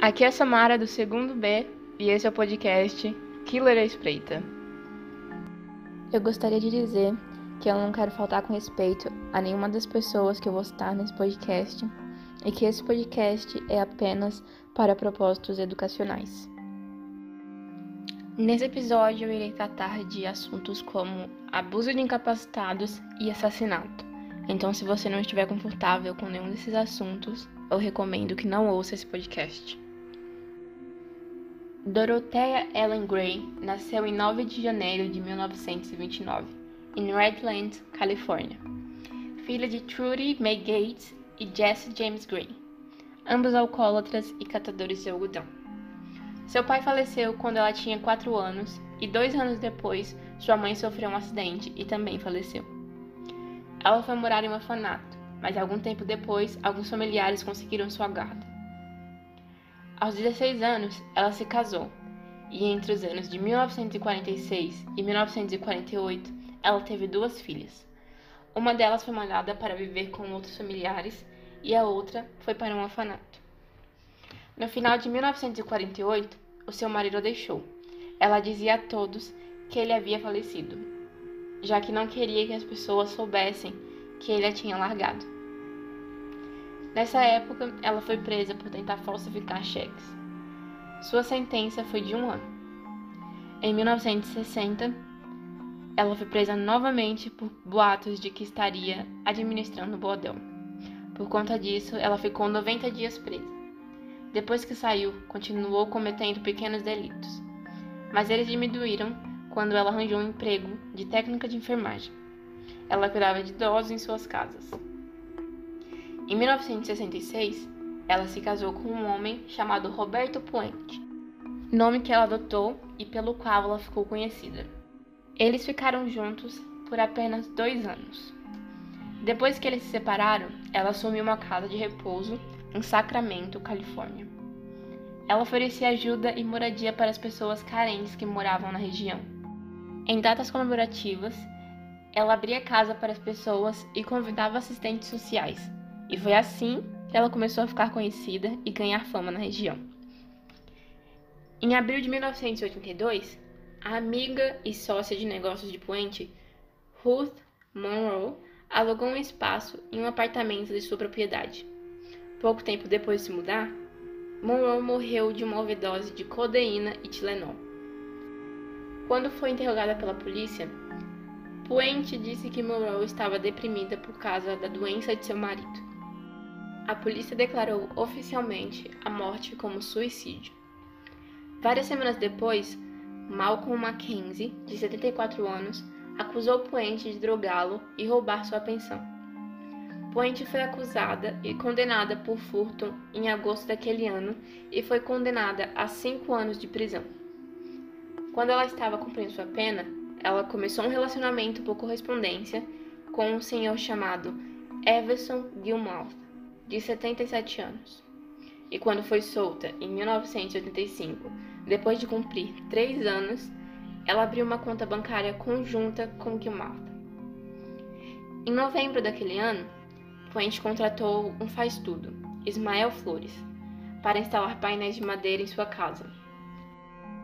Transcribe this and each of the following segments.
Aqui é a Samara do segundo B e esse é o podcast Killer à Espreita. Eu gostaria de dizer que eu não quero faltar com respeito a nenhuma das pessoas que eu vou citar nesse podcast e que esse podcast é apenas para propósitos educacionais. Nesse episódio eu irei tratar de assuntos como abuso de incapacitados e assassinato. Então, se você não estiver confortável com nenhum desses assuntos, eu recomendo que não ouça esse podcast. Dorothea Ellen Gray nasceu em 9 de janeiro de 1929, em Redlands, Califórnia. Filha de Trudy May Gates e Jesse James Gray, ambos alcoólatras e catadores de algodão. Seu pai faleceu quando ela tinha 4 anos e dois anos depois sua mãe sofreu um acidente e também faleceu. Ela foi morar em um orfanato, mas algum tempo depois alguns familiares conseguiram sua guarda. Aos 16 anos, ela se casou, e entre os anos de 1946 e 1948, ela teve duas filhas. Uma delas foi mandada para viver com outros familiares e a outra foi para um orfanato. No final de 1948, o seu marido a deixou. Ela dizia a todos que ele havia falecido, já que não queria que as pessoas soubessem que ele a tinha largado. Nessa época, ela foi presa por tentar falsificar cheques. Sua sentença foi de um ano. Em 1960, ela foi presa novamente por boatos de que estaria administrando o bordel. Por conta disso, ela ficou 90 dias presa. Depois que saiu, continuou cometendo pequenos delitos, mas eles diminuíram quando ela arranjou um emprego de técnica de enfermagem. Ela cuidava de idosos em suas casas. Em 1966, ela se casou com um homem chamado Roberto Puente, nome que ela adotou e pelo qual ela ficou conhecida. Eles ficaram juntos por apenas dois anos. Depois que eles se separaram, ela assumiu uma casa de repouso em Sacramento, Califórnia. Ela oferecia ajuda e moradia para as pessoas carentes que moravam na região. Em datas comemorativas, ela abria casa para as pessoas e convidava assistentes sociais e foi assim que ela começou a ficar conhecida e ganhar fama na região. Em abril de 1982, a amiga e sócia de negócios de Puente, Ruth Monroe, alugou um espaço em um apartamento de sua propriedade. Pouco tempo depois de se mudar, Monroe morreu de uma overdose de codeína e Tilenol. Quando foi interrogada pela polícia, Puente disse que Monroe estava deprimida por causa da doença de seu marido a polícia declarou oficialmente a morte como suicídio. Várias semanas depois, Malcolm Mackenzie, de 74 anos, acusou Puente de drogá-lo e roubar sua pensão. Puente foi acusada e condenada por furto em agosto daquele ano e foi condenada a cinco anos de prisão. Quando ela estava cumprindo sua pena, ela começou um relacionamento por correspondência com um senhor chamado Everson Gilmouth de 77 anos. E quando foi solta em 1985, depois de cumprir três anos, ela abriu uma conta bancária conjunta com Gilmarta. Em novembro daquele ano, Puente contratou um faz-tudo, Ismael Flores, para instalar painéis de madeira em sua casa.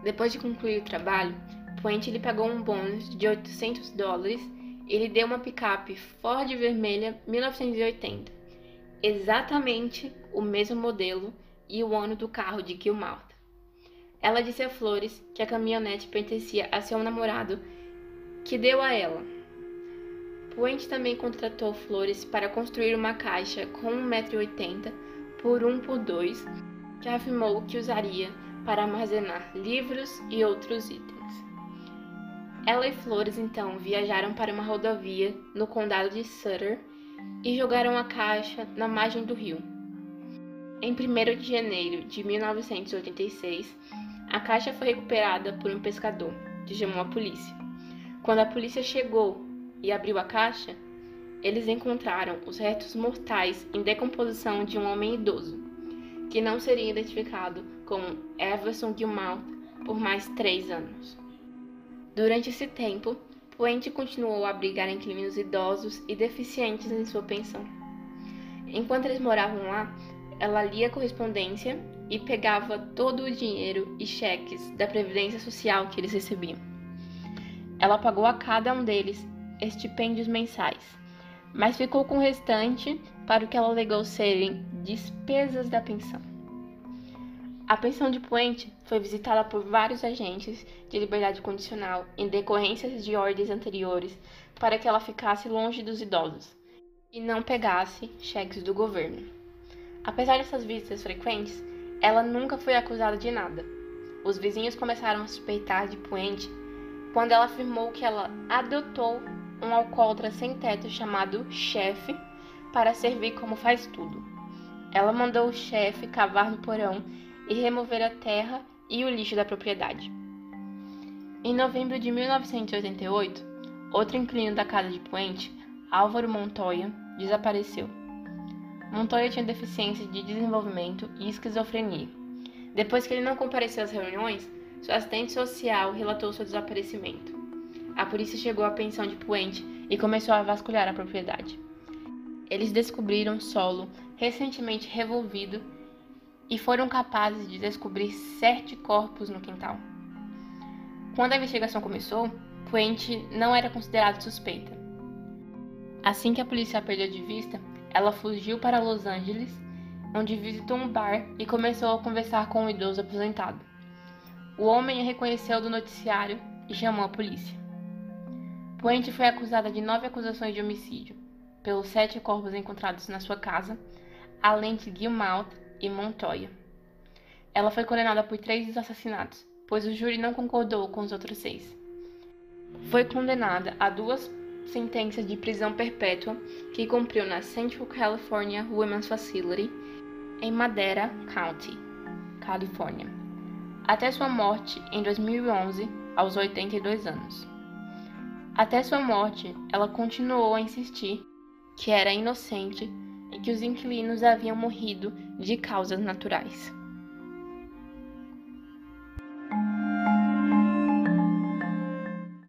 Depois de concluir o trabalho, Puente lhe pagou um bônus de 800 dólares e lhe deu uma picape Ford vermelha 1980 exatamente o mesmo modelo e o ano do carro de Gilmarta. Ela disse a Flores que a caminhonete pertencia a seu namorado, que deu a ela. Puente também contratou Flores para construir uma caixa com 1,80m por 1 por 2 que afirmou que usaria para armazenar livros e outros itens. Ela e Flores então viajaram para uma rodovia no condado de Sutter e jogaram a caixa na margem do rio. Em 1 de janeiro de 1986, a caixa foi recuperada por um pescador, que chamou a polícia. Quando a polícia chegou e abriu a caixa, eles encontraram os restos mortais em decomposição de um homem idoso, que não seria identificado como Everson Gilmouth por mais três anos. Durante esse tempo, Puente continuou a abrigar inquilinos idosos e deficientes em sua pensão. Enquanto eles moravam lá, ela lia correspondência e pegava todo o dinheiro e cheques da Previdência Social que eles recebiam. Ela pagou a cada um deles estipêndios mensais, mas ficou com o restante para o que ela alegou serem despesas da pensão. A pensão de Puente foi visitada por vários agentes de liberdade condicional em decorrência de ordens anteriores para que ela ficasse longe dos idosos e não pegasse cheques do governo. Apesar dessas visitas frequentes, ela nunca foi acusada de nada. Os vizinhos começaram a suspeitar de Puente quando ela afirmou que ela adotou um alcoólatra sem teto chamado Chefe para servir como faz tudo. Ela mandou o chefe cavar no porão e remover a terra e o lixo da propriedade. Em novembro de 1988, outro inquilino da casa de Puente, Álvaro Montoya, desapareceu. Montoya tinha deficiência de desenvolvimento e esquizofrenia. Depois que ele não compareceu às reuniões, seu assistente social relatou seu desaparecimento. A polícia chegou à pensão de Puente e começou a vasculhar a propriedade. Eles descobriram solo recentemente revolvido e foram capazes de descobrir sete corpos no quintal. Quando a investigação começou, Puente não era considerada suspeita. Assim que a polícia a perdeu de vista, ela fugiu para Los Angeles, onde visitou um bar e começou a conversar com um idoso aposentado. O homem a reconheceu do noticiário e chamou a polícia. Puente foi acusada de nove acusações de homicídio, pelos sete corpos encontrados na sua casa, além de Gilmouth e Montoya. Ela foi condenada por três assassinatos, pois o júri não concordou com os outros seis. Foi condenada a duas sentenças de prisão perpétua que cumpriu na Central California Women's Facility, em Madera County, Califórnia, até sua morte em 2011, aos 82 anos. Até sua morte, ela continuou a insistir que era inocente que os inquilinos haviam morrido de causas naturais.